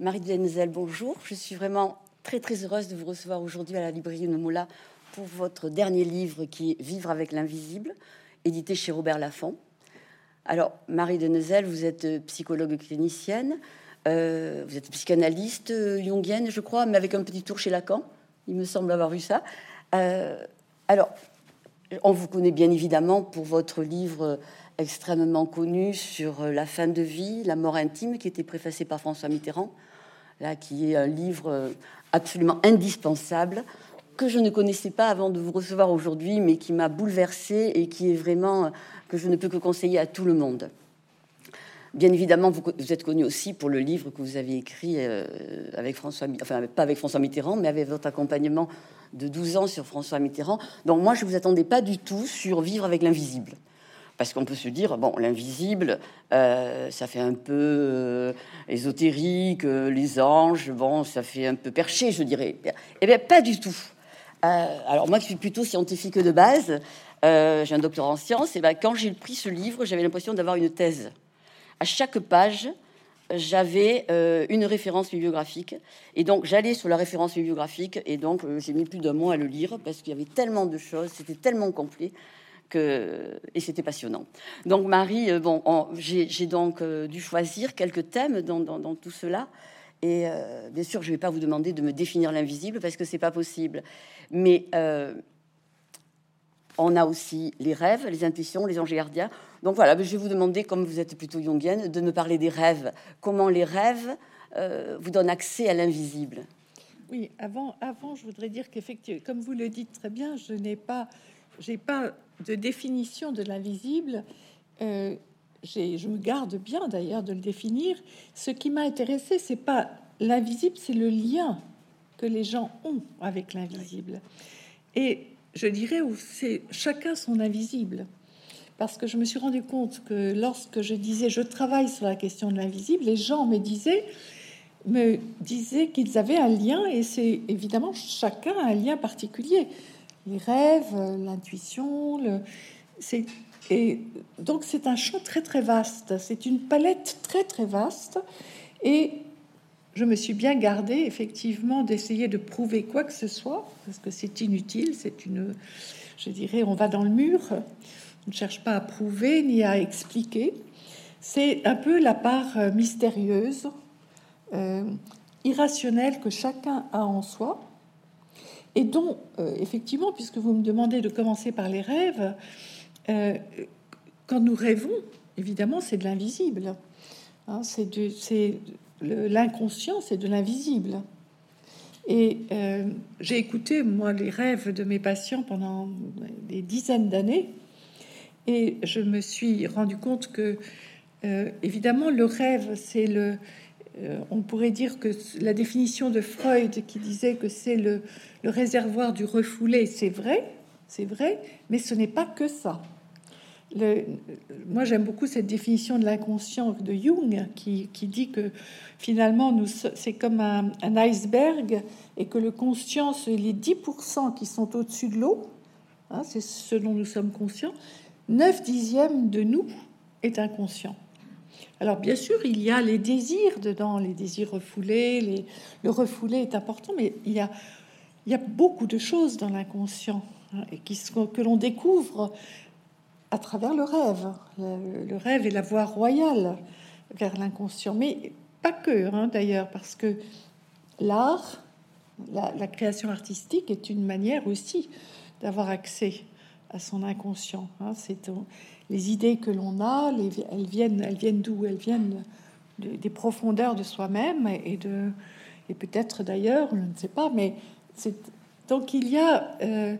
Marie Denzel, bonjour. Je suis vraiment très très heureuse de vous recevoir aujourd'hui à la librairie Nomoula pour votre dernier livre qui est Vivre avec l'invisible, édité chez Robert Laffont. Alors, Marie Denzel, vous êtes psychologue clinicienne, euh, vous êtes psychanalyste euh, jungienne, je crois, mais avec un petit tour chez Lacan. Il me semble avoir vu ça. Euh, alors, on vous connaît bien évidemment pour votre livre extrêmement connu sur la fin de vie, la mort intime, qui était préfacé par François Mitterrand, là, qui est un livre absolument indispensable que je ne connaissais pas avant de vous recevoir aujourd'hui, mais qui m'a bouleversée et qui est vraiment que je ne peux que conseiller à tout le monde. Bien évidemment, vous, êtes connu aussi pour le livre que vous avez écrit euh, avec François, enfin pas avec François Mitterrand, mais avec votre accompagnement de 12 ans sur François Mitterrand. Donc moi, je vous attendais pas du tout sur vivre avec l'invisible. Parce qu'on peut se dire, bon, l'invisible, euh, ça fait un peu euh, ésotérique, les anges, bon, ça fait un peu perché, je dirais. Eh bien, pas du tout. alors moi, je suis plutôt scientifique de base, j'ai un doctorat en sciences, et ben, quand j'ai pris ce livre, j'avais l'impression d'avoir une thèse à chaque page, j'avais euh, une référence bibliographique. Et donc, j'allais sur la référence bibliographique. Et donc, euh, j'ai mis plus d'un mois à le lire parce qu'il y avait tellement de choses, c'était tellement complet. Et c'était passionnant. Donc Marie, euh, bon, j'ai donc dû choisir quelques thèmes dans, tout cela. Et bien sûr, je ne vais pas vous demander de me définir l'invisible parce que c'est pas possible. Mais on a aussi les rêves, les intuitions, les anges gardiens. Donc voilà, je vais vous demander, comme vous êtes plutôt jungienne, de me parler des rêves. Comment les rêves euh, vous donnent accès à l'invisible? Oui, avant, avant, je voudrais dire qu'effectivement, comme vous le dites très bien, je n'ai pas, j'ai pas de définition de l'invisible. Euh, je me garde bien d'ailleurs de le définir. Ce qui m'a intéressé, c'est pas l'invisible, c'est le lien que les gens ont avec l'invisible. Et je dirais, où c'est chacun son invisible. Parce que je me suis rendu compte que lorsque je disais je travaille sur la question de l'invisible, les gens me disaient me disaient qu'ils avaient un lien et c'est évidemment chacun a un lien particulier. Les rêves, l'intuition, le et donc c'est un champ très très vaste, c'est une palette très très vaste. Et je me suis bien gardée effectivement d'essayer de prouver quoi que ce soit, parce que c'est inutile, c'est une, je dirais, on va dans le mur, on ne cherche pas à prouver ni à expliquer. C'est un peu la part mystérieuse, euh, irrationnelle que chacun a en soi, et dont, euh, effectivement, puisque vous me demandez de commencer par les rêves, quand nous rêvons, évidemment, c'est de l'invisible. Hein, c'est l'inconscient, c'est de l'invisible. Et euh, j'ai écouté, moi, les rêves de mes patients pendant des dizaines d'années, et je me suis rendu compte que, euh, évidemment, le rêve, c'est le... Euh, on pourrait dire que la définition de Freud qui disait que c'est le, réservoir du refoulé, c'est vrai, c'est vrai, mais ce n'est pas que ça moi, j'aime beaucoup cette définition de l'inconscient de Jung qui, dit que finalement, c'est comme un, iceberg et que le conscient, c'est les 10% qui sont au-dessus de l'eau, hein, c'est ce dont nous sommes conscients, 9 dixièmes de nous est inconscient. Alors bien sûr, il y a les désirs dedans, les désirs refoulés, le refoulé est important, mais il y a, beaucoup de choses dans l'inconscient hein, et que l'on découvre à travers le rêve. Le, rêve est la voie royale vers l'inconscient, mais pas que, hein, d'ailleurs, parce que l'art, la, création artistique est une manière aussi d'avoir accès à son inconscient. Hein. Les idées que l'on a, elles viennent, elles viennent d'où? Elles viennent des profondeurs de soi-même et de et peut-être d'ailleurs, je ne sais pas, mais c'est donc il y a euh,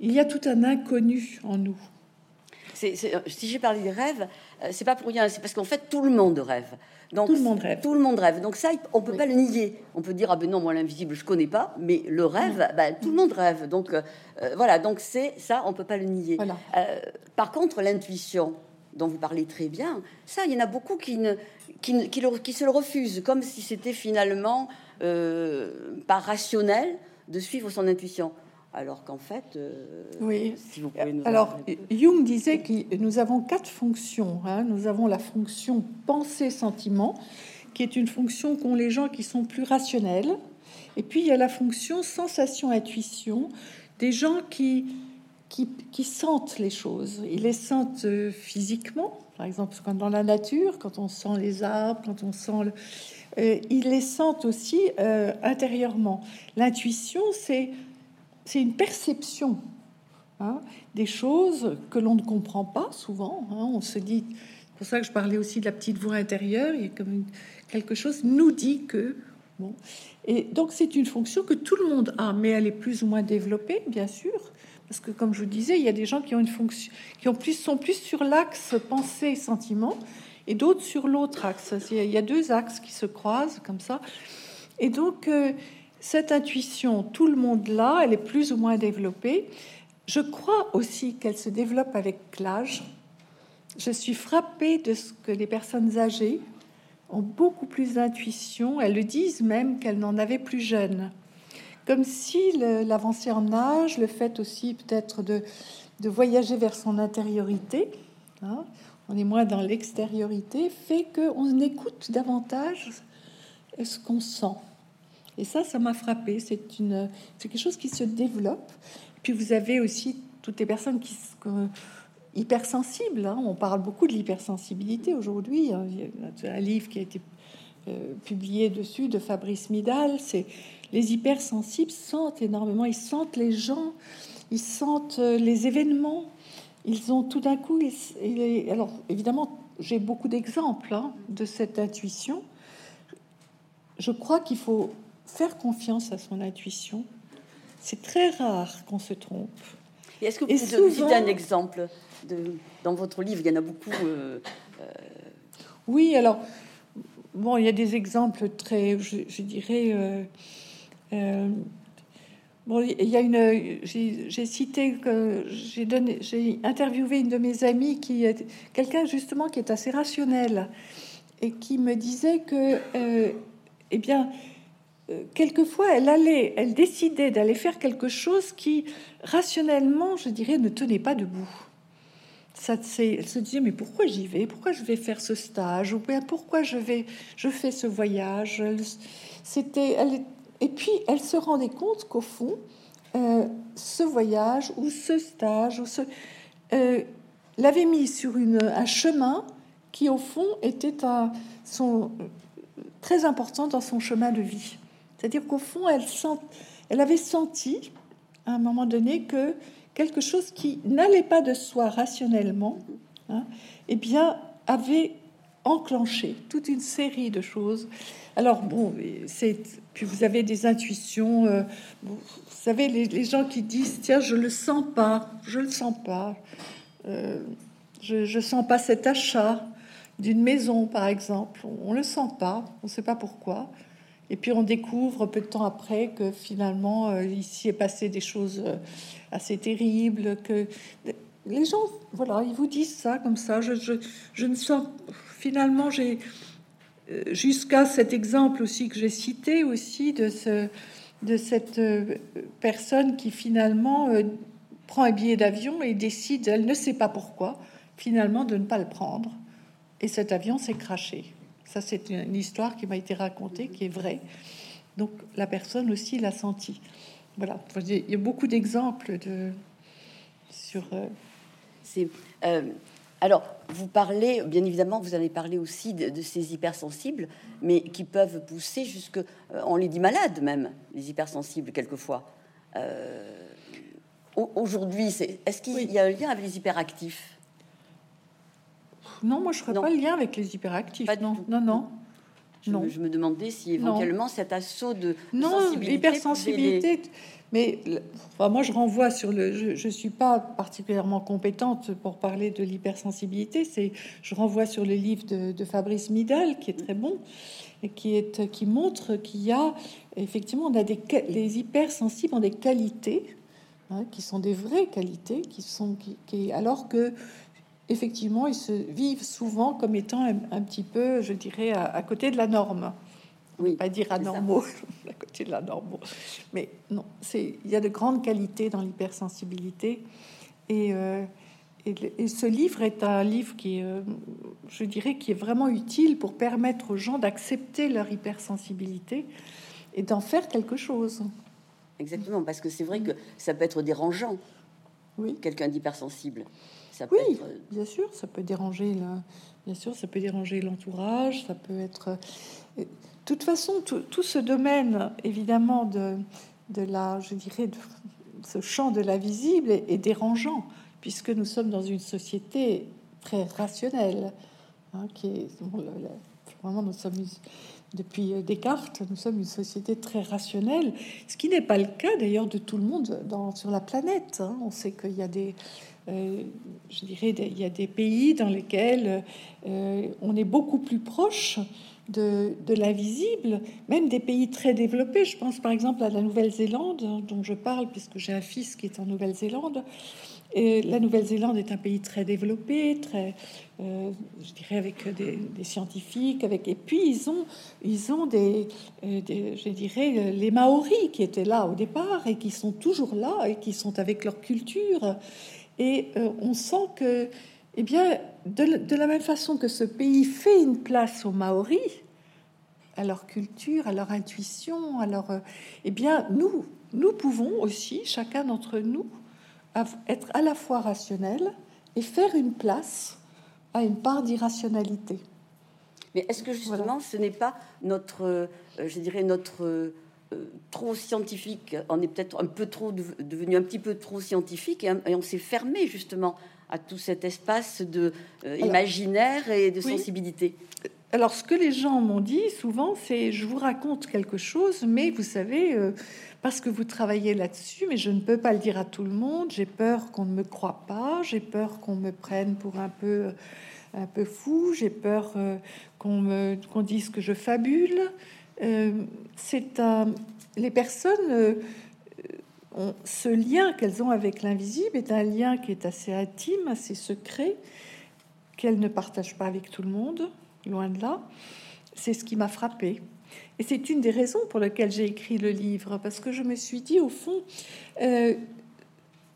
il y a tout un inconnu en nous. Si j'ai parlé des rêves, euh, c'est pas pour rien, c'est parce qu'en fait tout le monde rêve. Donc, tout le monde rêve. Tout le monde rêve. Donc ça, on peut pas le nier. On peut dire ah ben non, moi l'invisible je connais pas, mais le rêve, bah, tout le monde rêve. Donc euh, euh, voilà, donc c'est ça, on peut pas le nier. par contre, l'intuition dont vous parlez très bien, ça, il y en a beaucoup qui ne qui, qui, qui se le refusent, comme si c'était finalement pas rationnel de suivre son intuition alors qu'en fait, euh, oui. Si vous pouvez nous alors Jung disait que nous avons quatre fonctions. Hein. Nous avons la fonction pensée-sentiment, qui est une fonction qu'ont les gens qui sont plus rationnels. Et puis il y a la fonction sensation-intuition des gens qui, qui, sentent les choses. Ils les sentent euh, physiquement, par exemple quand dans la nature, quand on sent les arbres, quand on sent le... Euh, ils les sentent aussi euh, intérieurement. L'intuition, c'est c'est une perception hein, des choses que l'on ne comprend pas souvent. Hein. on se dit, c'est pour ça que je parlais aussi de la petite voix intérieure, il y a comme quelque chose nous dit que. Bon. Et donc c'est une fonction que tout le monde a, mais elle est plus ou moins développée, bien sûr. Parce que, comme je vous disais, il y a des gens qui ont une fonction, qui plus, sont plus sur l'axe pensée sentiment, et d'autres sur l'autre axe. Il y a deux axes qui se croisent comme ça. Et donc, euh, cette intuition, tout le monde l'a, elle est plus ou moins développée. Je crois aussi qu'elle se développe avec l'âge. Je suis frappée de ce que les personnes âgées ont beaucoup plus d'intuition. Elles le disent même qu'elles n'en avaient plus jeunes. Comme si l'avancée en âge, le fait aussi peut-être de, de, voyager vers son intériorité, hein, on est moins dans l'extériorité, fait qu'on écoute davantage ce qu'on sent. Et ça, ça m'a frappé. C'est une, c'est quelque chose qui se développe. Puis vous avez aussi toutes les personnes qui sont hypersensibles. Hein. On parle beaucoup de l'hypersensibilité aujourd'hui. Hein. Il y a un livre qui a été euh, publié dessus de Fabrice Midal. C'est les hypersensibles sentent énormément. Ils sentent les gens, ils sentent euh, les événements. Ils ont tout d'un coup. alors évidemment, j'ai beaucoup d'exemples hein, de cette intuition. Je crois qu'il faut faire confiance à son intuition. C'est très rare qu'on se trompe. Est-ce que vous pouvez citer un exemple de, dans votre livre Il y en a beaucoup. Euh, euh, oui, alors, bon, il y a des exemples très, je, dirais. Euh, bon, il y a une. J'ai cité que j'ai donné, j'ai interviewé une de mes amies qui est quelqu'un justement qui est assez rationnel et qui me disait que, eh bien, quelquefois, elle allait, elle décidait d'aller faire quelque chose qui, rationnellement, je dirais, ne tenait pas debout. Ça, elle se disait mais pourquoi j'y vais? Pourquoi je vais faire ce stage? Ou bien pourquoi je vais, je fais ce voyage? C'était, et puis elle se rendait compte qu'au fond, euh, ce voyage ou ce stage euh, l'avait mis sur un chemin qui au fond était très important dans son chemin de vie. C'est-à-dire qu'au fond, elle, sent, elle avait senti à un moment donné que quelque chose qui n'allait pas de soi rationnellement, hein, eh bien, avait enclenché toute une série de choses. Alors bon, c'est puis vous avez des intuitions. Euh, vous savez, les, gens qui disent tiens, je le sens pas, je le sens pas, euh, je, je sens pas cet achat d'une maison, par exemple. On, le sent pas, on sait pas pourquoi. Et puis on découvre peu de temps après que finalement, euh, ici est passé des choses euh, assez terribles, que les gens, voilà, ils vous disent ça comme ça. Je, je, ne sens, finalement, j'ai, euh, jusqu'à cet exemple aussi que j'ai cité aussi de, ce, de cette personne qui finalement prend un billet d'avion et décide, elle ne sait pas pourquoi, finalement de ne pas le prendre. Et cet avion s'est craché. Ça, c'est une histoire qui m'a été racontée, qui est vraie. Donc, la personne aussi l'a senti. Voilà. Il y a beaucoup d'exemples de sur. Euh, c'est. Euh, alors, vous parlez, bien évidemment, vous avez parlé aussi de, ces hypersensibles, mais qui peuvent pousser jusque, euh, on les dit malades même, les hypersensibles quelquefois. Aujourd'hui, est-ce qu'il y a un lien avec les hyperactifs? Non, moi je ferais pas le lien avec les hyperactifs. non, non, non. Je, non. Me, je me demandais si éventuellement cet assaut de non l'hypersensibilité. Mais enfin, moi, je renvoie sur le. Je ne suis pas particulièrement compétente pour parler de l'hypersensibilité. C'est, je renvoie sur le livre de, Fabrice Midal, qui est très bon et qui est qui montre qu'il y a effectivement on a des les hypersensibles ont des qualités hein, qui sont des vraies qualités, qui sont qui alors que effectivement, ils se vivent souvent comme étant un, petit peu, je dirais, à, côté de la norme. Oui, pas dire anormaux, à côté de la norme. Mais non, c'est il y a de grandes qualités dans l'hypersensibilité et, euh, et, ce livre est un livre qui est, euh, je dirais, qui est vraiment utile pour permettre aux gens d'accepter leur hypersensibilité et d'en faire quelque chose. Exactement, parce que c'est vrai que ça peut être dérangeant. Oui. Quelqu'un d'hypersensible. Ça peut oui, euh, bien sûr, ça peut déranger. Bien sûr, ça peut déranger l'entourage. Ça peut être. Euh, de toute façon, tout, ce domaine, évidemment, de, de la, je dirais, de ce champ de la visible est dérangeant puisque nous sommes dans une société très rationnelle, hein, qui est vraiment nous sommes depuis Descartes, nous sommes une société très rationnelle, ce qui n'est pas le cas d'ailleurs de tout le monde dans, sur la planète. Hein. On sait qu'il y a des, euh, je dirais, il y a des pays dans lesquels euh, on est beaucoup plus proche de, de l'invisible, même des pays très développés. Je pense par exemple à la Nouvelle-Zélande, dont je parle puisque j'ai un fils qui est en Nouvelle-Zélande la Nouvelle-Zélande est un pays très développé, très, euh, je dirais, avec des, scientifiques, et puis ils ont, ils ont des, je dirais, les Maoris qui étaient là au départ et qui sont toujours là et qui sont avec leur culture. Et euh, on sent que, eh bien, de, la même façon que ce pays fait une place aux Maoris, à leur culture, à leur intuition, à leur, eh bien, nous, nous pouvons aussi, chacun d'entre nous, être à la fois rationnel et faire une place à une part d'irrationalité. Mais est-ce que justement ce n'est pas notre, euh, je dirais, notre euh, trop scientifique On est peut-être un peu trop devenu un petit peu trop scientifique et, on s'est fermé justement à tout cet espace de euh, imaginaire et de sensibilité. Alors, ce que les gens m'ont dit souvent, c'est je vous raconte quelque chose, mais vous savez, parce que vous travaillez là-dessus, mais je ne peux pas le dire à tout le monde. J'ai peur qu'on ne me croit pas, j'ai peur qu'on me prenne pour un peu, un peu fou, j'ai peur euh, qu'on me qu'on dise que je fabule. Euh, c'est les personnes. Euh, ont, ce lien qu'elles ont avec l'invisible est un lien qui est assez intime, assez secret, qu'elles ne partagent pas avec tout le monde, loin de là. C'est ce qui m'a frappé. Et c'est une des raisons pour lesquelles j'ai écrit le livre, parce que je me suis dit, au fond, euh,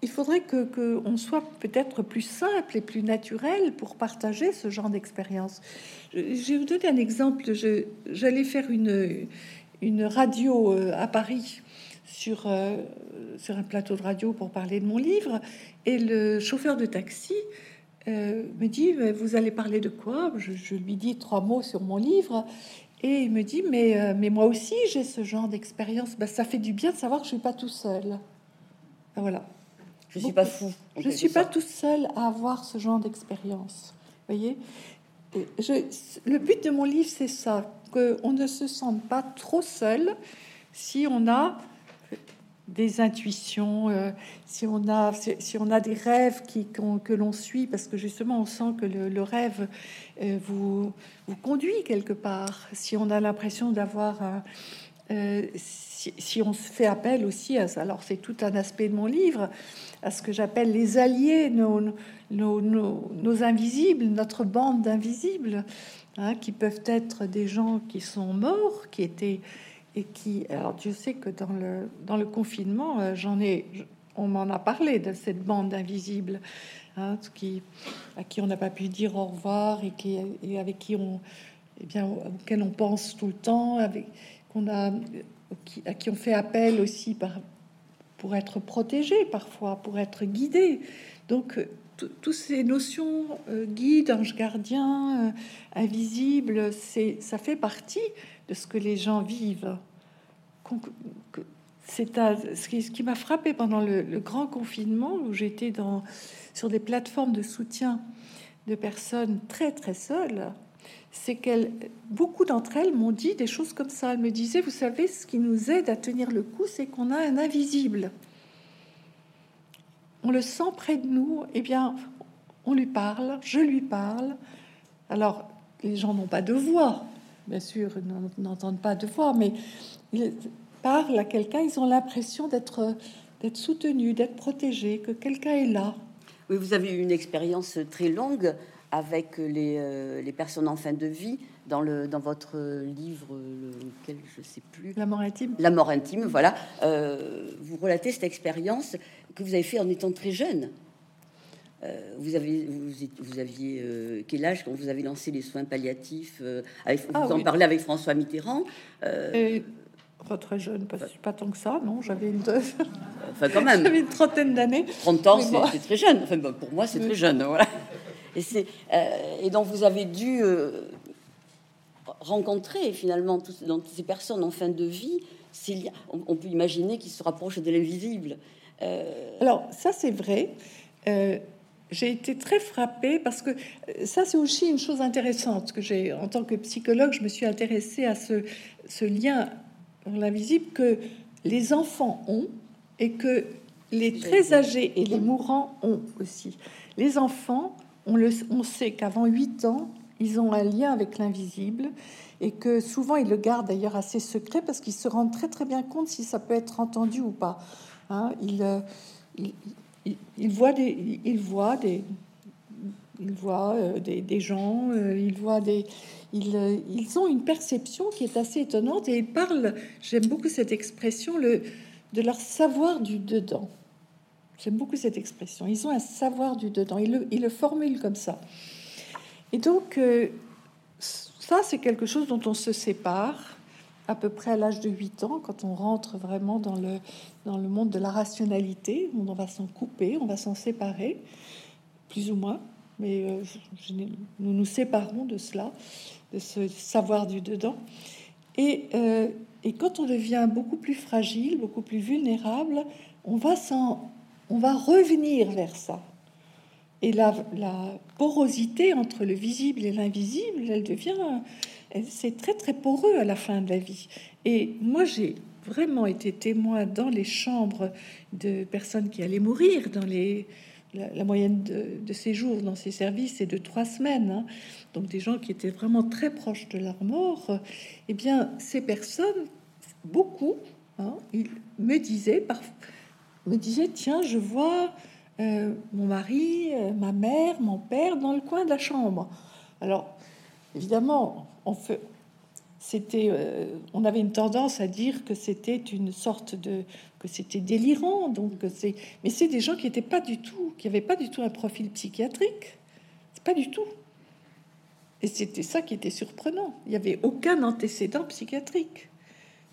il faudrait que qu'on soit peut-être plus simple et plus naturel pour partager ce genre d'expérience. Je, vais vous donner un exemple. J'allais faire une, une radio euh, à Paris sur, euh, sur un plateau de radio pour parler de mon livre, et le chauffeur de taxi me dit, vous allez parler de quoi? Je, lui dis trois mots sur mon livre. Et il me dit, mais, euh, mais moi aussi j'ai ce genre d'expérience. Ben, ça fait du bien de savoir que je suis pas tout seul. Ben, voilà. Je suis pas fou. Je suis pas tout seul à avoir ce genre d'expérience. Voyez. Je, le but de mon livre, c'est ça, qu'on ne se sente pas trop seul si on a des intuitions, euh, si, on a, si, on a des rêves qui, que l'on suit, parce que justement on sent que le, rêve euh, vous, vous conduit quelque part, si on a l'impression d'avoir... Euh, si, si, on se fait appel aussi, à, alors c'est tout un aspect de mon livre, à ce que j'appelle les alliés, nos, invisibles, notre bande d'invisibles, hein, qui peuvent être des gens qui sont morts, qui étaient et qui, alors Dieu sait que dans le, dans le confinement, euh, j'en ai, on m'en a parlé de cette bande invisible, hein, qui, à qui on n'a pas pu dire au revoir et, qui, et avec qui on, eh bien, auquel on pense tout le temps, avec qu'on a, à qui on fait appel aussi par, pour être protégé parfois, pour être guidé. Donc, toutes ces notions euh, guide, ange gardien, euh, invisible, ça fait partie de ce que les gens vivent. C'est ce qui, qui m'a frappé pendant le, grand confinement où j'étais sur des plateformes de soutien de personnes très très seules, c'est qu'elles, beaucoup d'entre elles m'ont dit des choses comme ça. Elles me disaient, vous savez, ce qui nous aide à tenir le coup, c'est qu'on a un invisible. On le sent près de nous. Eh bien, on lui parle, je lui parle. Alors, les gens n'ont pas de voix, bien sûr, ils n'entendent pas de voix, mais ils parlent à quelqu'un, ils ont l'impression d'être d'être soutenus, d'être protégés, que quelqu'un est là. Oui, vous avez eu une expérience très longue avec les, euh, les, personnes en fin de vie dans, le, dans votre livre, lequel je sais plus. La mort intime. La mort intime, voilà. Euh, vous relatez cette expérience que vous avez fait en étant très jeune. vous, avez, vous, aviez quel âge quand vous avez lancé les soins palliatifs avec, Vous ah en parlez avec François Mitterrand très jeune, pas, pas tant que ça, non. J'avais une, enfin, quand même. une trentaine d'années. 30 ans, c'est très jeune. Enfin, pour moi, c'est très jeune. Voilà. Et, c'est, et donc, vous avez dû rencontrer finalement toutes ces personnes en fin de vie, liens, on, peut imaginer qu'ils se rapprochent de l'invisible. Euh, Alors ça c'est vrai. Euh, j'ai été très frappée parce que euh, ça c'est aussi une chose intéressante que j'ai en tant que psychologue, je me suis intéressée à ce, ce lien l'invisible que les enfants ont et que les très âgés et les mourants ont aussi. Les enfants, on, le, on sait qu'avant 8 ans, ils ont un lien avec l'invisible et que souvent ils le gardent d'ailleurs assez secret parce qu'ils se rendent très très bien compte si ça peut être entendu ou pas. Hein, ils, euh, il, voient des, il voit des, euh, des, des, gens, euh, ils voient des, ils, ils, ont une perception qui est assez étonnante et ils parlent. J'aime beaucoup cette expression, le de leur savoir du dedans. J'aime beaucoup cette expression. Ils ont un savoir du dedans. Ils le, ils le formulent comme ça. Et donc, euh, ça, c'est quelque chose dont on se sépare à peu près à l'âge de 8 ans, quand on rentre vraiment dans le, dans le monde de la rationalité, on va s'en couper, on va s'en séparer, plus ou moins, mais euh, nous nous séparons de cela, de ce savoir du dedans. Et, euh, et quand on devient beaucoup plus fragile, beaucoup plus vulnérable, on va, on va revenir vers ça. Et la, porosité entre le visible et l'invisible, elle devient, c'est très très poreux à la fin de la vie. Et moi, j'ai vraiment été témoin dans les chambres de personnes qui allaient mourir, dans les, la, moyenne de, séjour dans ces services est de trois semaines, hein. donc des gens qui étaient vraiment très proches de leur mort. Eh bien, ces personnes, beaucoup, hein, ils me disaient, parfois, me disaient, tiens, je vois euh, mon mari, euh, ma mère, mon père dans le coin de la chambre. Alors, évidemment, on fait, c'était, euh, on avait une tendance à dire que c'était une sorte de, que c'était délirant. Donc, c'est, mais c'est des gens qui n'étaient pas du tout, qui n'avaient pas du tout un profil psychiatrique, pas du tout. Et c'était ça qui était surprenant. Il n'y avait aucun antécédent psychiatrique.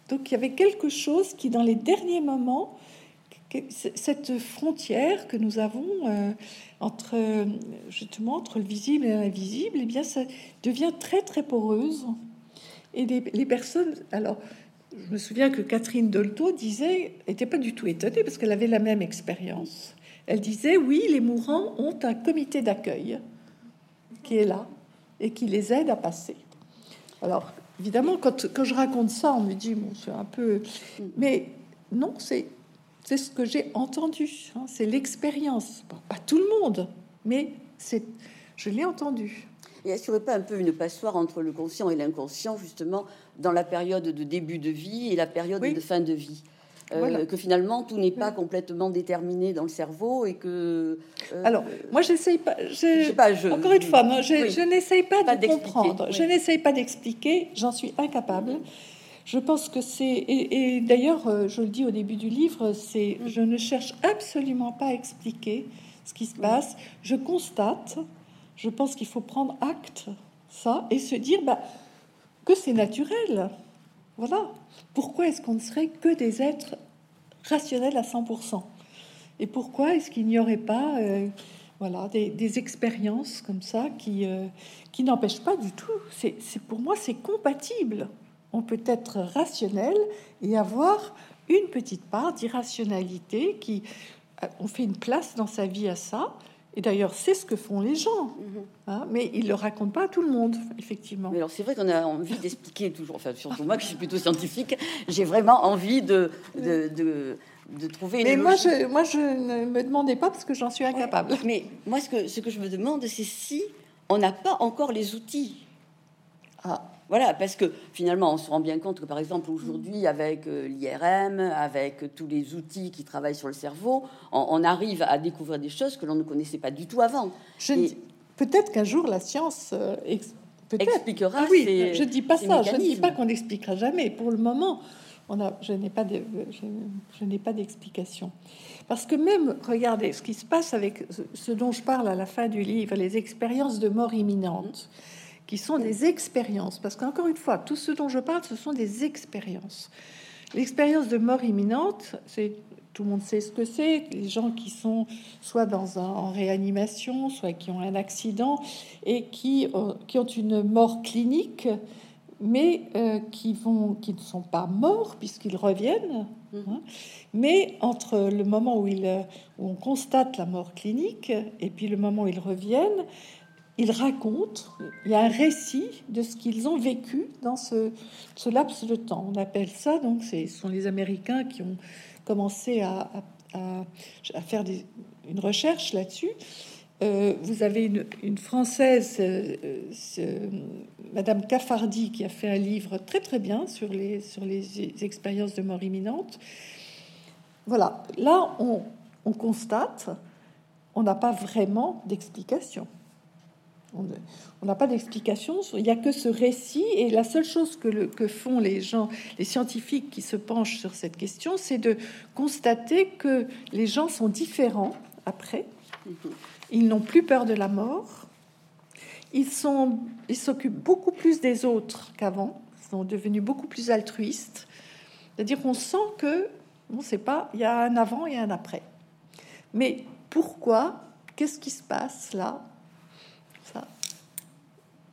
Donc, il y avait quelque chose qui, dans les derniers moments, cette frontière que nous avons euh, entre justement entre le visible et l'invisible, eh bien, ça devient très très poreuse. Et les, personnes, alors, je me souviens que Catherine Dolto disait, était pas du tout étonnée parce qu'elle avait la même expérience. Elle disait, oui, les mourants ont un comité d'accueil qui est là et qui les aide à passer. Alors, évidemment, quand, quand je raconte ça, on me dit, bon, c'est un peu... Mais non, c'est c'est ce que j'ai entendu. Hein. c'est l'expérience. pas tout le monde, mais c'est, je l'ai entendu. Et est-ce qu'il n'y aurait pas un peu une passoire entre le conscient et l'inconscient, justement, dans la période de début de vie et la période de fin de vie? Euh, que finalement tout n'est pas complètement déterminé dans le cerveau et que. Euh, Alors, moi, j'essaye pas. Je, pas je, encore une fois, je, je n'essaye pas, de comprendre. Je n'essaye pas d'expliquer. J'en suis incapable. Je pense que c'est et, d'ailleurs, euh, je le dis au début du livre, c'est je ne cherche absolument pas à expliquer ce qui se passe. Je constate. Je pense qu'il faut prendre acte ça et se dire bah, que c'est naturel. Voilà. Pourquoi est-ce qu'on ne serait que des êtres rationnels à 100% Et pourquoi est-ce qu'il n'y aurait pas euh, voilà, des, expériences comme ça qui, euh, qui n'empêchent pas du tout? C'est Pour moi, c'est compatible on peut être rationnel et avoir une petite part d'irrationalité qui euh, on fait une place dans sa vie à ça. Et d'ailleurs, c'est ce que font les gens, mhm. hein, mais ils le racontent pas à tout le monde, effectivement. Mais alors, c'est vrai qu'on a envie d'expliquer toujours, enfin, surtout moi qui suis plutôt scientifique, j'ai vraiment envie de, de, de, trouver. Mais moi, je, moi, je ne me demandais pas parce que j'en suis incapable. mais moi, ce que, ce que je me demande, c'est si on n'a pas encore les outils. Ah. Voilà, parce que finalement, on se rend bien compte que, par exemple, aujourd'hui, avec euh, l'IRM, avec tous les outils qui travaillent sur le cerveau, on, arrive à découvrir des choses que l'on ne connaissait pas du tout avant. Peut-être qu'un jour, la science euh, expliquera. Ah oui, je ne dis pas ça. Je ne dis pas qu'on n'expliquera jamais. Pour le moment, on a, je n'ai pas de, je, n'ai pas d'explication. Parce que même, regardez, ce qui se passe avec ce dont je parle à la fin du livre, les expériences de mort imminente, qui sont des expériences. Parce qu'encore une fois, tout ce dont je parle, ce sont des expériences. L'expérience de mort imminente, c'est tout le monde sait ce que c'est. Les gens qui sont soit dans un, en réanimation, soit qui ont un accident et qui, euh, qui ont une mort clinique, mais euh, qui, vont, qui ne sont pas morts puisqu'ils reviennent. Mmh. Hein. Mais entre le moment où, ils, où on constate la mort clinique et puis le moment où ils reviennent, ils racontent, il y a un récit de ce qu'ils ont vécu dans ce, laps de temps. On appelle ça, donc, ce sont les Américains qui ont commencé à, faire des, une recherche là-dessus. Euh, vous avez une, Française, euh, Madame Caffardi, qui a fait un livre très très bien sur les, expériences de mort imminente. Voilà, là on constate, on n'a pas vraiment d'explication. On n'a pas d'explication, il n'y a que ce récit, et la seule chose que, le, que, font les gens, les scientifiques qui se penchent sur cette question, c'est de constater que les gens sont différents après. Ils n'ont plus peur de la mort. Ils s'occupent beaucoup plus des autres qu'avant. Ils sont devenus beaucoup plus altruistes. C'est-à-dire qu'on sent que, on ne sait pas, il y a un avant et un après. Mais pourquoi? Qu'est-ce qui se passe là?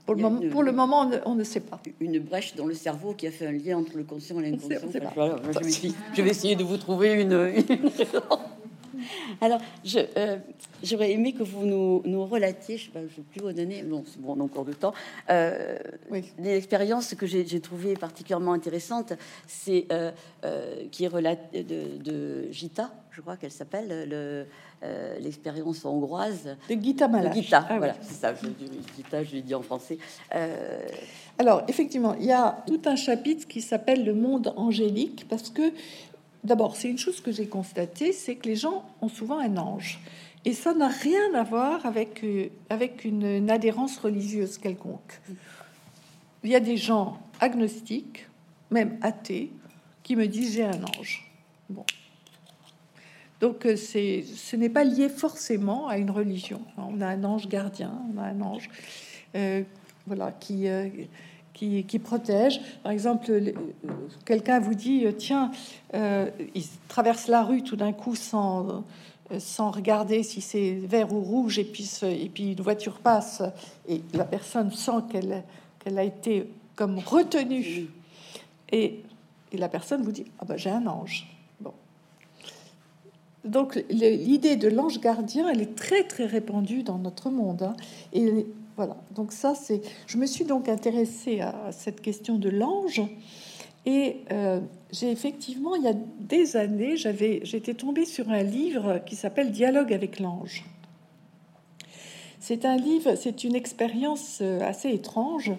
Pour le, moment, pour le moment, on ne, sait pas. Une brèche dans le cerveau qui a fait un lien entre le conscient et l'inconscient. je, vais essayer de vous trouver une. Alors, je, euh, j'aurais aimé que vous nous, nous relatiez, je ne je plus vous donner, bon, c'est bon, on a encore de temps, euh, oui. des expériences que j'ai, j'ai trouvées particulièrement intéressantes, c'est euh, euh qui est relate de, de, Gita, je crois qu'elle s'appelle, le, l'expérience hongroise. De Gita Malache. Gita, ah, voilà, c'est ça, je, Gita, je l'ai dit en français. Alors, effectivement, il y a tout un chapitre qui s'appelle Le monde angélique, parce que D'abord, c'est une chose que j'ai constatée, c'est que les gens ont souvent un ange. Et ça n'a rien à voir avec, euh, avec une, adhérence religieuse quelconque. Il y a des gens agnostiques, même athées, qui me disent j'ai un ange. Bon. Donc euh, c'est, ce n'est pas lié forcément à une religion. On a un ange gardien, on a un ange euh, voilà, qui, qui, protège. Par exemple, quelqu'un vous dit, euh, tiens, euh, il traverse la rue tout d'un coup sans, euh, sans regarder si c'est vert ou rouge, et puis, et puis une voiture passe, et la personne sent qu'elle qu'elle a été comme retenue. Et, et la personne vous dit, ah ben j'ai un ange. Bon. Donc l'idée de l'ange gardien, elle est très très répandue dans notre monde. Hein. Et voilà, donc ça. Je me suis donc intéressée à cette question de l'ange et euh, j'ai effectivement, il y a des années, j'avais, j'étais tombée sur un livre qui s'appelle Dialogue avec l'ange. C'est un livre, c'est une expérience euh, assez étrange,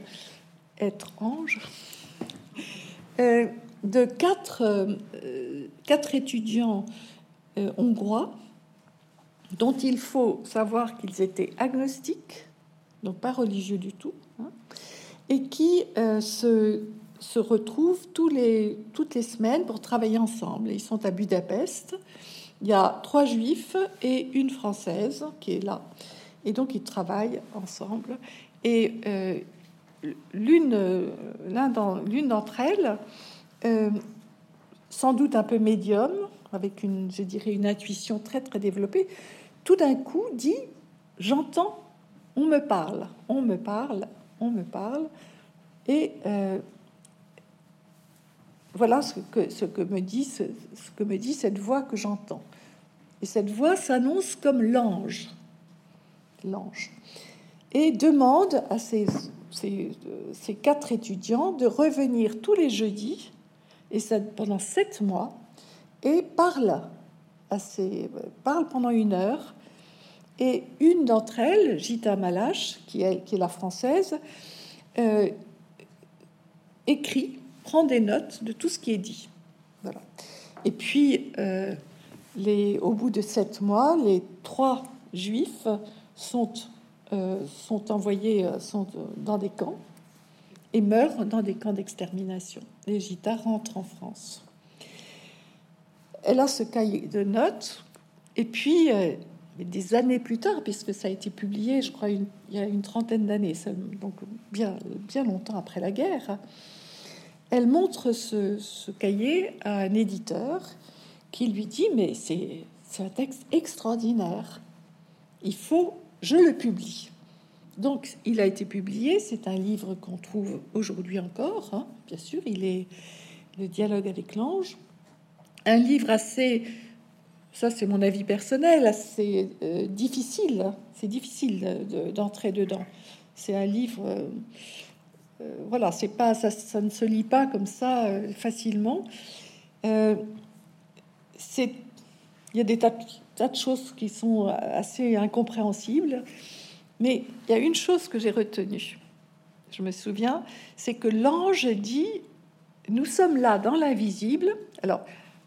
étrange, euh, de quatre étudiants hongrois dont il faut savoir qu'ils étaient agnostiques donc pas religieux du tout, hein, et qui euh, se, se retrouvent tous les, toutes les semaines pour travailler ensemble. Ils sont à Budapest. Il y a trois juifs et une française qui est là. Et donc ils travaillent ensemble. Et euh, l'une, d'entre elles, euh, sans doute un peu médium, avec une, je dirais, une intuition très très développée, tout d'un coup dit J'entends on me parle, on me parle, on me parle, et euh, voilà ce que, ce, que me dit, ce, que me dit cette voix que j'entends. Et cette voix s'annonce comme l'ange, l'ange, et demande à ces, quatre étudiants de revenir tous les jeudis, et ça pendant sept mois, et parle, à parle pendant une heure et une d'entre elles, Gita Malache, qui est, la française, euh, écrit, prend des notes de tout ce qui est dit. Et puis, euh, au bout de sept mois, les trois juifs sont, euh, sont envoyés sont dans des camps et meurt dans des camps d'extermination. Les Gita rentrent en France. Elle a ce cahier de notes, et puis des années plus tard, puisque ça a été publié, je crois, il y a une trentaine d'années, donc bien, bien longtemps après la guerre, elle montre ce, cahier à un éditeur qui lui dit Mais c'est un texte extraordinaire, il faut, je le publie. Donc, il a été publié. C'est un livre qu'on trouve aujourd'hui encore. Hein, bien sûr, il est le dialogue avec l'ange. Un livre assez, ça c'est mon avis personnel, assez euh, difficile. C'est difficile d'entrer dedans. C'est un livre, euh, euh, voilà, c'est pas ça, ça, ne se lit pas comme ça facilement. c'est, il y a des tas de choses qui sont assez incompréhensibles. Mais il y a une chose que j'ai retenue, je me souviens, c'est que l'ange dit, nous sommes là dans l'invisible. Alors,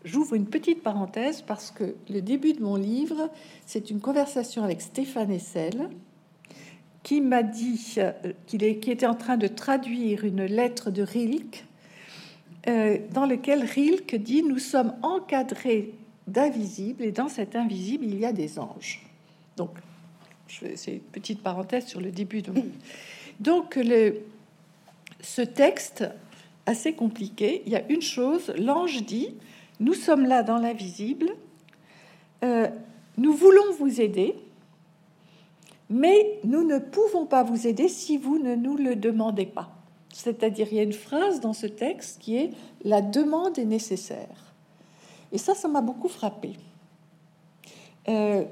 j'ouvre une petite parenthèse parce que le début de mon livre, c'est une conversation avec Stéphane Essel, qui m'a dit euh, qu'il était en train de traduire une lettre de Rilke, euh, dans lequel Rilke dit Nous sommes encadrés d'invisible, et dans cet invisible, il y a des anges. Donc, c'est une petite parenthèse sur le début. De... Donc, le, ce texte assez compliqué, il y a une chose, l'ange dit, nous sommes là dans l'invisible, euh, nous voulons vous aider, mais nous ne pouvons pas vous aider si vous ne nous le demandez pas. C'est-à-dire, il y a une phrase dans ce texte qui est la demande est nécessaire. Et ça, ça m'a beaucoup frappé. Euh,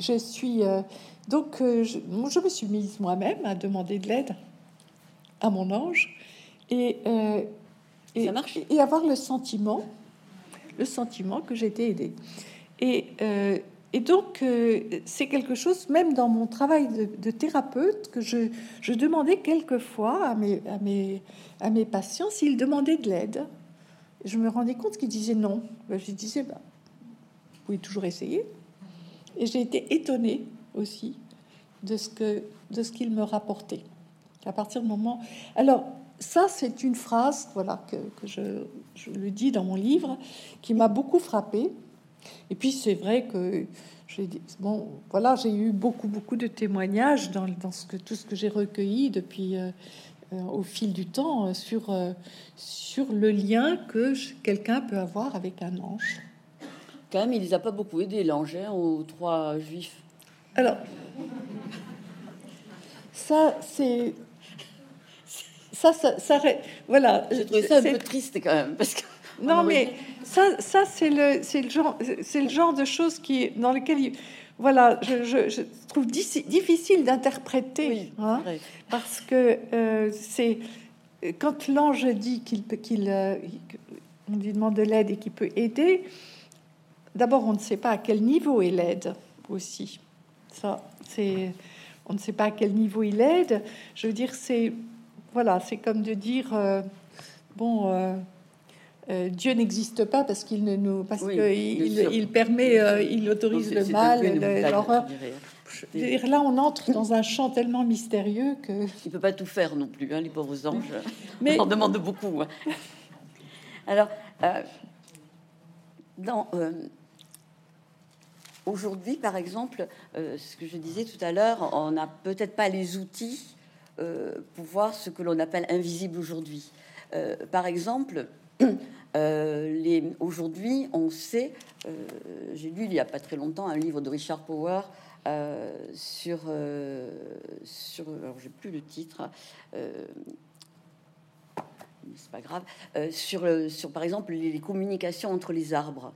je suis euh, donc euh, je, me suis mise moi-même à demander de l'aide à mon ange et, euh, et, et, avoir le sentiment, le sentiment que j'étais aidée. Et, et donc c'est quelque chose, même dans mon travail de, thérapeute, que je, je, demandais quelquefois à mes, à mes, à mes patients s'ils demandaient de l'aide. Je me rendais compte qu'ils disaient non. Ben, je disais, bah, vous pouvez toujours essayer. Et j'ai été étonnée aussi de ce que de ce qu'il me rapportait. À partir du moment, alors ça c'est une phrase, voilà que, que je, je, le dis dans mon livre, qui m'a beaucoup frappée. Et puis c'est vrai que j'ai bon, voilà, j'ai eu beaucoup beaucoup de témoignages dans, dans ce que tout ce que j'ai recueilli depuis. Euh, euh, au fil du temps euh, sur, sur le lien que quelqu'un peut avoir avec un ange quand même, il les a pas beaucoup aidés, l'ange, hein, aux trois juifs. Alors, ça, c'est. Ça, ça, ça, voilà. J'ai trouvé ça un peu triste quand même, parce que. Non, mais ça, ça c'est le, c'est le genre, c'est le genre de choses qui, dans lequel, voilà, je, je, trouve difficile d'interpréter, hein, parce que euh, c'est quand l'ange dit qu'il peut, qu'il, euh, on lui demande de l'aide et qu'il peut aider. D'abord, on ne sait pas à quel niveau il aide aussi. Ça, c'est, on ne sait pas à quel niveau il aide. Je veux dire, c'est voilà, c'est comme de dire euh, bon. Euh, euh, Dieu n'existe pas parce qu'il ne nous parce qu'il il, permet, il autorise le mal, l'horreur. Dire là, on entre dans un champ tellement mystérieux que il peut pas tout faire non plus. Hein, les pauvres anges, mais on demande beaucoup. Hein. Alors, Aujourd'hui, par exemple, euh, ce que je disais tout à l'heure, on n'a peut-être pas les outils pour voir ce que l'on appelle invisible aujourd'hui. Euh, par exemple, aujourd'hui, on sait, j'ai lu il n'y a pas très longtemps un livre de Richard Power sur, sur, alors j'ai plus le titre, c'est pas grave, sur, sur par exemple les communications entre les arbres.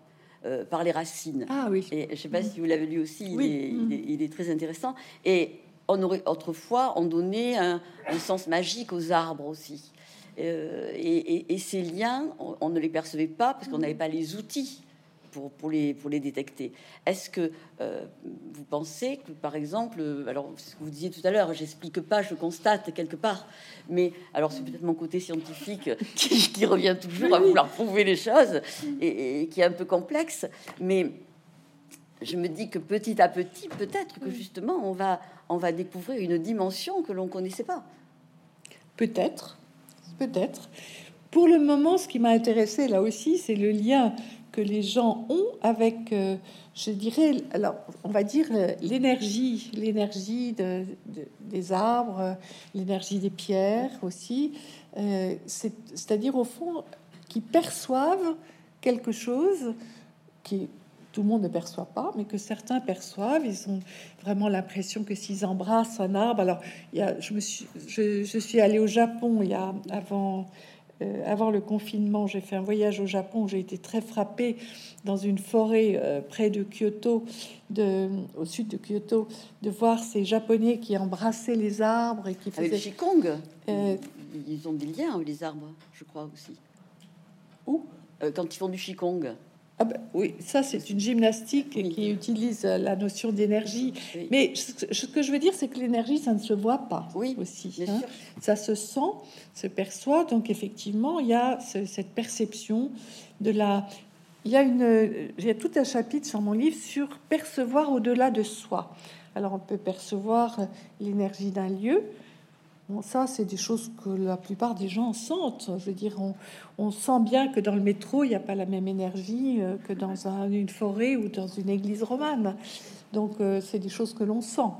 Euh, par les racines. Ah oui. Et je ne sais pas si vous l'avez lu aussi, il, est, très intéressant. Et on aurait, autrefois, on donnait un, sens magique aux arbres aussi. Euh, et, ces liens, on, ne les percevait pas parce qu'on n'avait pas les outils pour, pour, les, pour les détecter. Est-ce que euh, vous pensez que, par exemple, alors ce que vous disiez tout à l'heure, j'explique pas, je constate quelque part, mais alors c'est peut-être mon côté scientifique qui, revient toujours à vouloir prouver les choses et, qui est un peu complexe, mais je me dis que petit à petit, peut-être que justement, on va, on va découvrir une dimension que l'on connaissait pas. Peut-être, peut-être. Pour le moment, ce qui m'a intéressé là aussi, c'est le lien que les gens ont avec, euh, je dirais, alors on va dire euh, l'énergie, l'énergie de, des arbres, l'énergie des pierres aussi. Euh, c'est-à-dire au fond qui perçoivent quelque chose qui tout le monde ne perçoit pas, mais que certains perçoivent. Ils ont vraiment l'impression que s'ils embrassent un arbre. Alors, il y a, je me suis, je, je suis allée au Japon il y a avant euh, avant le confinement, j'ai fait un voyage au Japon. J'ai été très frappée dans une forêt euh, près de Kyoto, de, au sud de Kyoto, de voir ces Japonais qui embrassaient les arbres et qui faisaient. Avec Qigong euh, Ils ont des liens, les arbres, je crois aussi. Où? Quand ils font du Qigong. Ah ben, oui, ça c'est une gymnastique qui utilise euh, la notion d'énergie. Mais ce, que je veux dire, c'est que l'énergie, ça ne se voit pas. Oui, aussi. Hein. Ça se sent, se perçoit. Donc effectivement, il y a cette perception de la. Il y a une. Il y a tout un chapitre sur mon livre sur percevoir au-delà de soi. Alors on peut percevoir l'énergie d'un lieu, Ça, c'est des choses que la plupart des gens sentent. Je veux dire, on, sent bien que dans le métro, il n'y a pas la même énergie euh, que dans une forêt ou dans une église romane. Donc, euh, c'est des choses que l'on sent.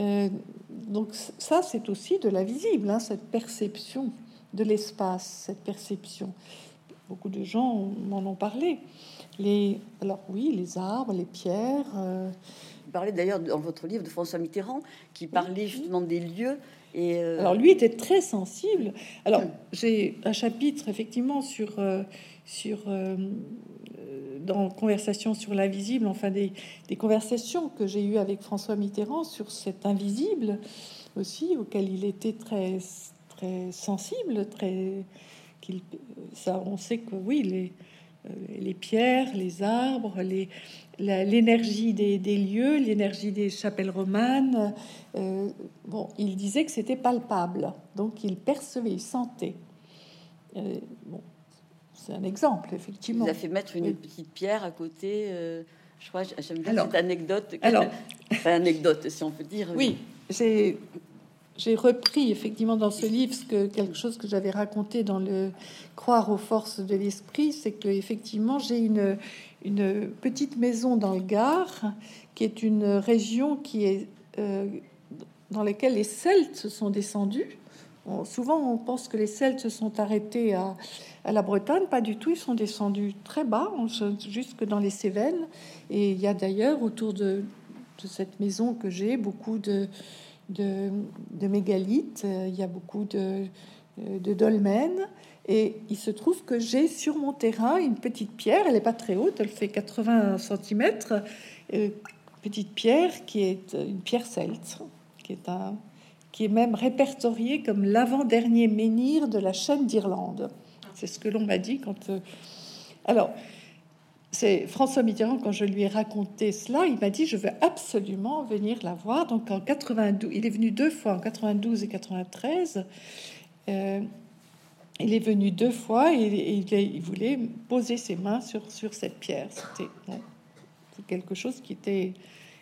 Euh, donc, ça, c'est aussi de la visible, hein, cette perception de l'espace, cette perception. Beaucoup de gens m'en ont parlé. Les, alors oui, les arbres, les pierres. Parlez d'ailleurs dans votre livre de François Mitterrand, qui parlait justement des lieux euh, Alors lui était très sensible. Alors j'ai un chapitre effectivement sur euh, sur euh, dans conversation sur l'invisible, enfin des, des conversations que j'ai eues avec François Mitterrand sur cet invisible aussi auquel il était très très sensible, très qu'il ça on sait que oui les les pierres, les arbres, les, l'énergie des, lieux, l'énergie des chapelles romanes. Euh, bon, il disait que c'était palpable, donc il percevait, il sentait. Euh, bon, c'est un exemple, effectivement. Il a fait mettre une petite pierre à côté. Euh, je crois, j'aime bien cette anecdote. Alors, anecdote, si on peut dire. Oui, j'ai j'ai repris effectivement dans ce livre ce que, quelque chose que j'avais raconté dans le Croire aux forces de l'esprit, c'est que effectivement j'ai une, une petite maison dans le Gard, qui est une région qui est euh, dans laquelle les Celtes sont descendus. souvent, on pense que les Celtes se sont arrêtés à, la Bretagne, pas du tout. Ils sont descendus très bas, jusque dans les Cévennes. Et il y a d'ailleurs autour de, cette maison que j'ai beaucoup de, de, mégalithes. Il y a beaucoup de, de dolmens. Et il se trouve que j'ai sur mon terrain une petite pierre, elle n'est pas très haute, elle fait 80 cm, euh, petite pierre qui est une pierre celte, qui est, un, qui est même répertoriée comme l'avant-dernier menhir de la chaîne d'Irlande. C'est ce que l'on m'a dit quand... Euh, alors, c'est François Mitterrand, quand je lui ai raconté cela, il m'a dit je veux absolument venir la voir. Donc en 92, il est venu deux fois, en 92 et 93. Euh, il est venu deux fois et, il, voulait poser ses mains sur, cette pierre. C'était quelque chose qui était,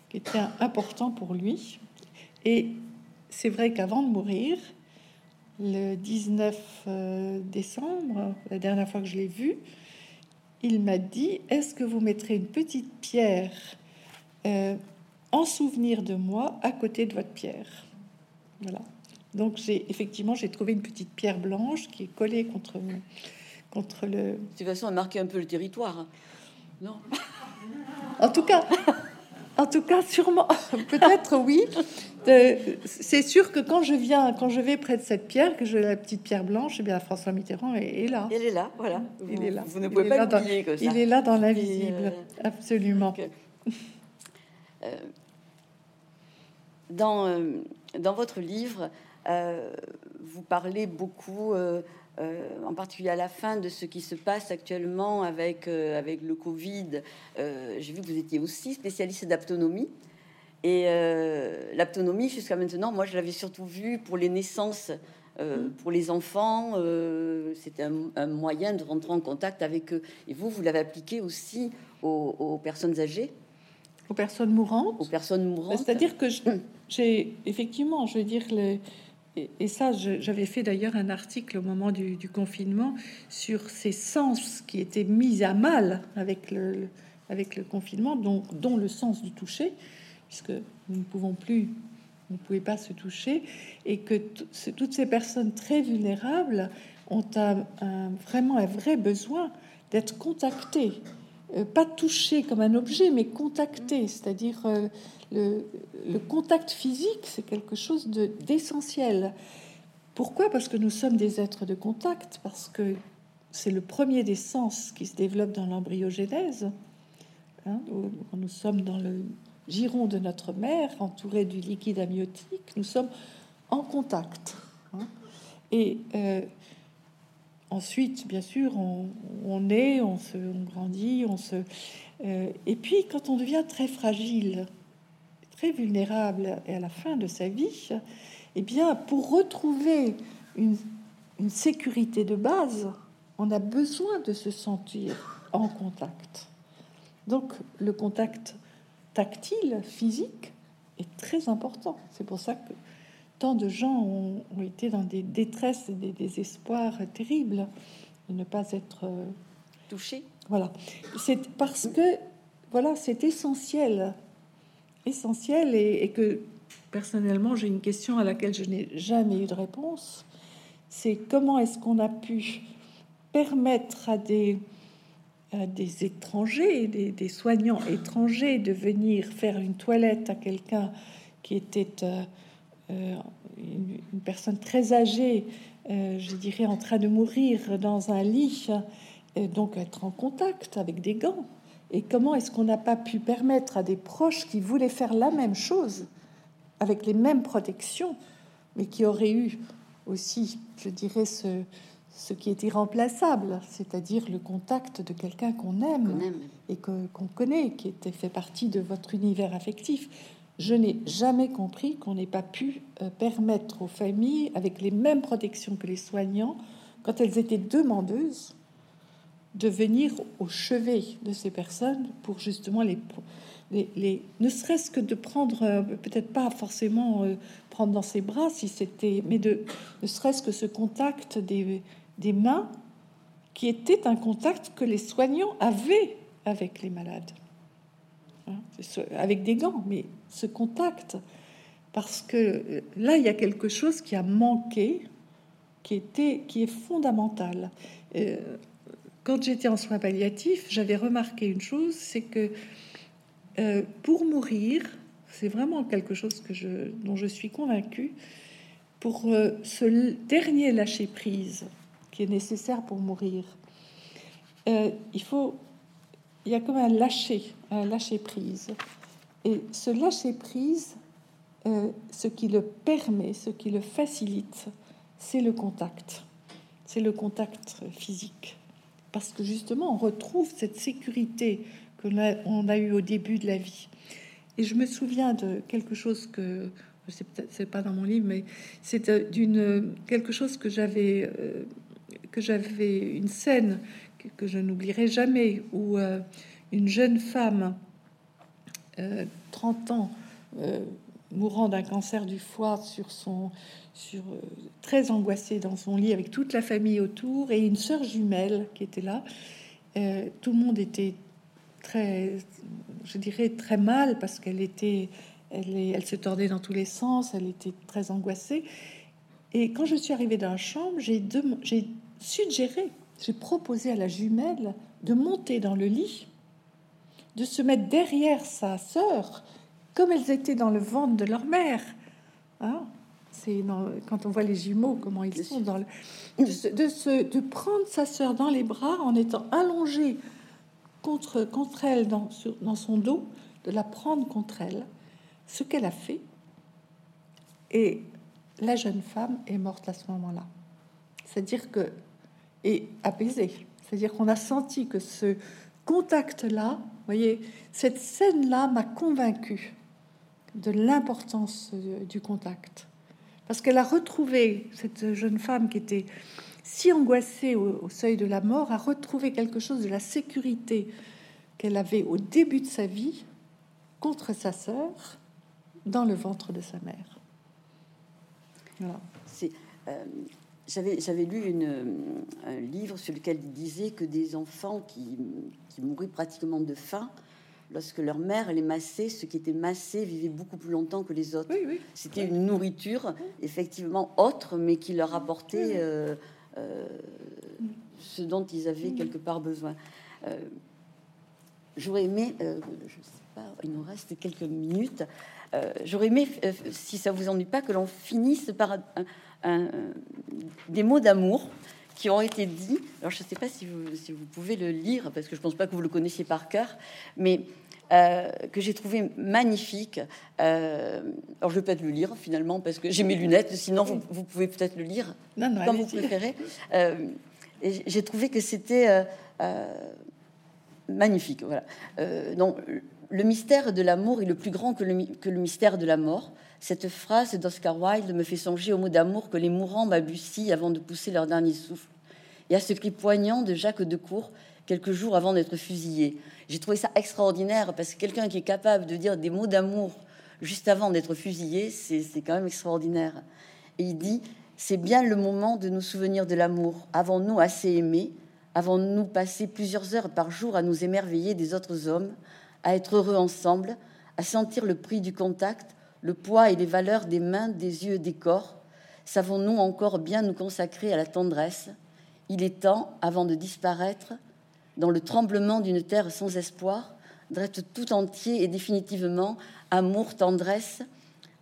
qui était important pour lui. Et c'est vrai qu'avant de mourir, le 19 euh, décembre, la dernière fois que je l'ai vu, il m'a dit Est-ce que vous mettrez une petite pierre euh, en souvenir de moi à côté de votre pierre? Voilà. Donc j'ai effectivement j'ai trouvé une petite pierre blanche qui est collée contre contre le. De toute façon, elle marqué un peu le territoire, hein. non En tout cas, en tout cas, sûrement, peut-être oui. C'est sûr que quand je viens, quand je vais près de cette pierre, que je la petite pierre blanche, eh bien François Mitterrand est, là. Elle est là, voilà. Il est là. Vous ne pouvez pas l'oublier comme ça. Il est là dans l'invisible, euh, absolument. Euh, dans, euh, dans votre livre, vous parlez beaucoup, euh, euh, en particulier à la fin, de ce qui se passe actuellement avec, avec le Covid. J'ai vu que vous étiez aussi spécialiste d'aptonomie. Et l'aptonomie, jusqu'à maintenant, moi, je l'avais surtout vu pour les naissances. Mm. pour les enfants, c'était un, moyen de rentrer en contact avec eux. Et vous, vous l'avez appliqué aussi aux, personnes âgées Aux personnes mourantes? Aux personnes mourantes. C'est-à-dire que j'ai effectivement, je veux dire, les, et, ça, j'avais fait d'ailleurs un article au moment du, confinement sur ces sens qui étaient mis à mal avec le, avec le confinement, dont le sens du toucher, puisque nous ne pouvons plus, vous ne pouvez pas se toucher, et que toutes ces personnes très vulnérables ont vraiment un vrai besoin d'être contactées, pas touchées comme un objet, mais contactées, c'est-à-dire euh, le, contact physique, c'est quelque chose d'essentiel. Pourquoi? Parce que nous sommes des êtres de contact, parce que c'est le premier des sens qui se développe dans l'embryogénèse. Hein, nous sommes dans le giron de notre mère, entouré du liquide amniotique, nous sommes en contact. Hein. Et euh, ensuite, bien sûr, on, on, est, on se grandit, on se. Euh, et puis, quand on devient très fragile, vulnérable et à la fin de sa vie, eh bien, pour retrouver une, sécurité de base, on a besoin de se sentir en contact. Donc, le contact tactile, physique, est très important. C'est pour ça que tant de gens ont, été dans des détresses et des désespoirs terribles de ne pas être euh, touchés. Voilà. C'est parce que voilà, c'est essentiel essentiel et, que personnellement j'ai une question à laquelle je n'ai jamais eu de réponse. C'est comment est-ce qu'on a pu permettre à des, des étrangers, des, soignants étrangers de venir faire une toilette à quelqu'un qui était euh, euh, une, personne très âgée, euh, je dirais en train de mourir dans un lit, et donc être en contact avec des gants et comment est-ce qu'on n'a pas pu permettre à des proches qui voulaient faire la même chose, avec les mêmes protections, mais qui auraient eu aussi, je dirais, ce, ce qui est irremplaçable, c'est-à-dire le contact de quelqu'un qu'on aime, et qu'on connaît, qui était fait partie de votre univers affectif. Je n'ai jamais compris qu'on n'ait pas pu euh, permettre aux familles, avec les mêmes protections que les soignants, quand elles étaient demandeuses, de venir au chevet de ces personnes pour justement les, les, ne serait-ce que de prendre, euh, peut-être pas forcément euh, prendre dans ses bras si c'était, mais de ne serait-ce que ce contact des, des mains qui était un contact que les soignants avaient avec les malades, hein, avec des gants, mais ce contact, parce que euh, là il y a quelque chose qui a manqué, qui était, qui est fondamental. Quand j'étais en soins palliatifs, j'avais remarqué une chose, c'est que euh, pour mourir, c'est vraiment quelque chose dont je suis convaincue, pour euh, ce dernier lâcher prise qui est nécessaire pour mourir, euh, il faut, il y a comme un lâcher, un lâcher prise, et ce lâcher prise, ce qui le permet, ce qui le facilite, c'est le contact, c'est le contact physique. Parce que justement, on retrouve cette sécurité que on a eu au début de la vie. Et je me souviens de quelque chose que c'est pas dans mon livre, mais c'est euh, d'une quelque chose que j'avais euh, que j'avais une scène que, je n'oublierai jamais où euh, une jeune femme, 30 ans, mourant d'un cancer du foie sur son sur euh, très angoissée dans son lit avec toute la famille autour et une sœur jumelle qui était là. Euh, tout le monde était très, je dirais, très mal parce qu'elle était, elle, elle se tordait dans tous les sens, elle était très angoissée. Et quand je suis arrivée dans la chambre, j'ai suggéré, j'ai proposé à la jumelle de monter dans le lit, de se mettre derrière sa sœur comme elles étaient dans le ventre de leur mère. Hein c'est quand on voit les jumeaux, comment ils sont dans le, de, se, de, prendre sa sœur dans les bras en étant allongé contre, contre elle dans, dans son dos, de la prendre contre elle, ce qu'elle a fait. Et la jeune femme est morte à ce moment-là. C'est-à-dire que, et apaisée. C'est-à-dire qu'on a senti que ce contact-là, voyez, cette scène-là m'a convaincu de l'importance euh, du contact. Parce qu'elle a retrouvé, cette jeune femme qui était si angoissée au, seuil de la mort, a retrouvé quelque chose de la sécurité qu'elle avait au début de sa vie contre sa sœur dans le ventre de sa mère. j'avais, j'avais lu un livre sur lequel il disait que des enfants qui, qui mouraient pratiquement de faim, lorsque leur mère les massait, ceux qui étaient massés vivaient beaucoup plus longtemps que les autres. C'était une nourriture effectivement autre, mais qui leur apportait euh, euh, ce dont ils avaient quelque part besoin. Euh, j'aurais aimé, je sais pas, il nous reste quelques minutes. J'aurais aimé, si ça vous ennuie pas, que l'on finisse par des mots d'amour qui ont été dits. Alors, je ne sais pas si vous, si vous, pouvez le lire, parce que je ne pense pas que vous le connaissiez par cœur, mais euh, que j'ai trouvé magnifique. Euh, alors, je vais peut-être le lire finalement, parce que j'ai mes lunettes, sinon vous, pouvez peut-être le lire non, comme vous préférez. Euh, j'ai trouvé que c'était magnifique. Voilà. donc, le mystère de l'amour est le plus grand que le, que le mystère de la mort. Cette phrase d'Oscar Wilde me fait songer au mot d'amour que les mourants balbutient avant de pousser leur dernier souffle, et à ce cri poignant de Jacques de Cour quelques jours avant d'être fusillé. J'ai trouvé ça extraordinaire parce que quelqu'un qui est capable de dire des mots d'amour juste avant d'être fusillé, c'est quand même extraordinaire. Et il dit c'est bien le moment de nous souvenir de l'amour. Avons-nous assez aimé Avons-nous passé plusieurs heures par jour à nous émerveiller des autres hommes, à être heureux ensemble, à sentir le prix du contact, le poids et les valeurs des mains, des yeux des corps Savons-nous encore bien nous consacrer à la tendresse? Il est temps, avant de disparaître, dans le tremblement d'une terre sans espoir, d'être tout entier et définitivement amour, tendresse,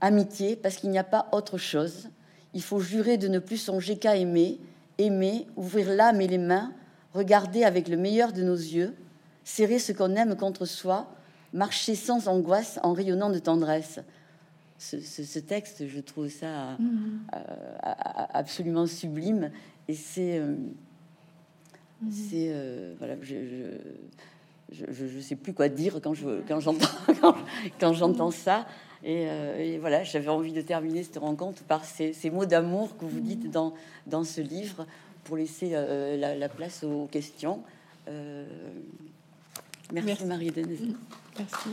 amitié, parce qu'il n'y a pas autre chose. Il faut jurer de ne plus songer qu'à aimer, aimer, ouvrir l'âme et les mains, regarder avec le meilleur de nos yeux, serrer ce qu'on aime contre soi, marcher sans angoisse en rayonnant de tendresse ce, texte, je trouve ça mhm. euh, absolument sublime. Et c'est. Euh, mhm. c'est euh, voilà, je, je, sais plus quoi dire quand je quand j'entends quand, j'entends ça et, voilà j'avais envie de terminer cette rencontre par ces, mots d'amour que vous dites dans dans ce livre pour laisser la, place aux questions merci, Marie-Denise merci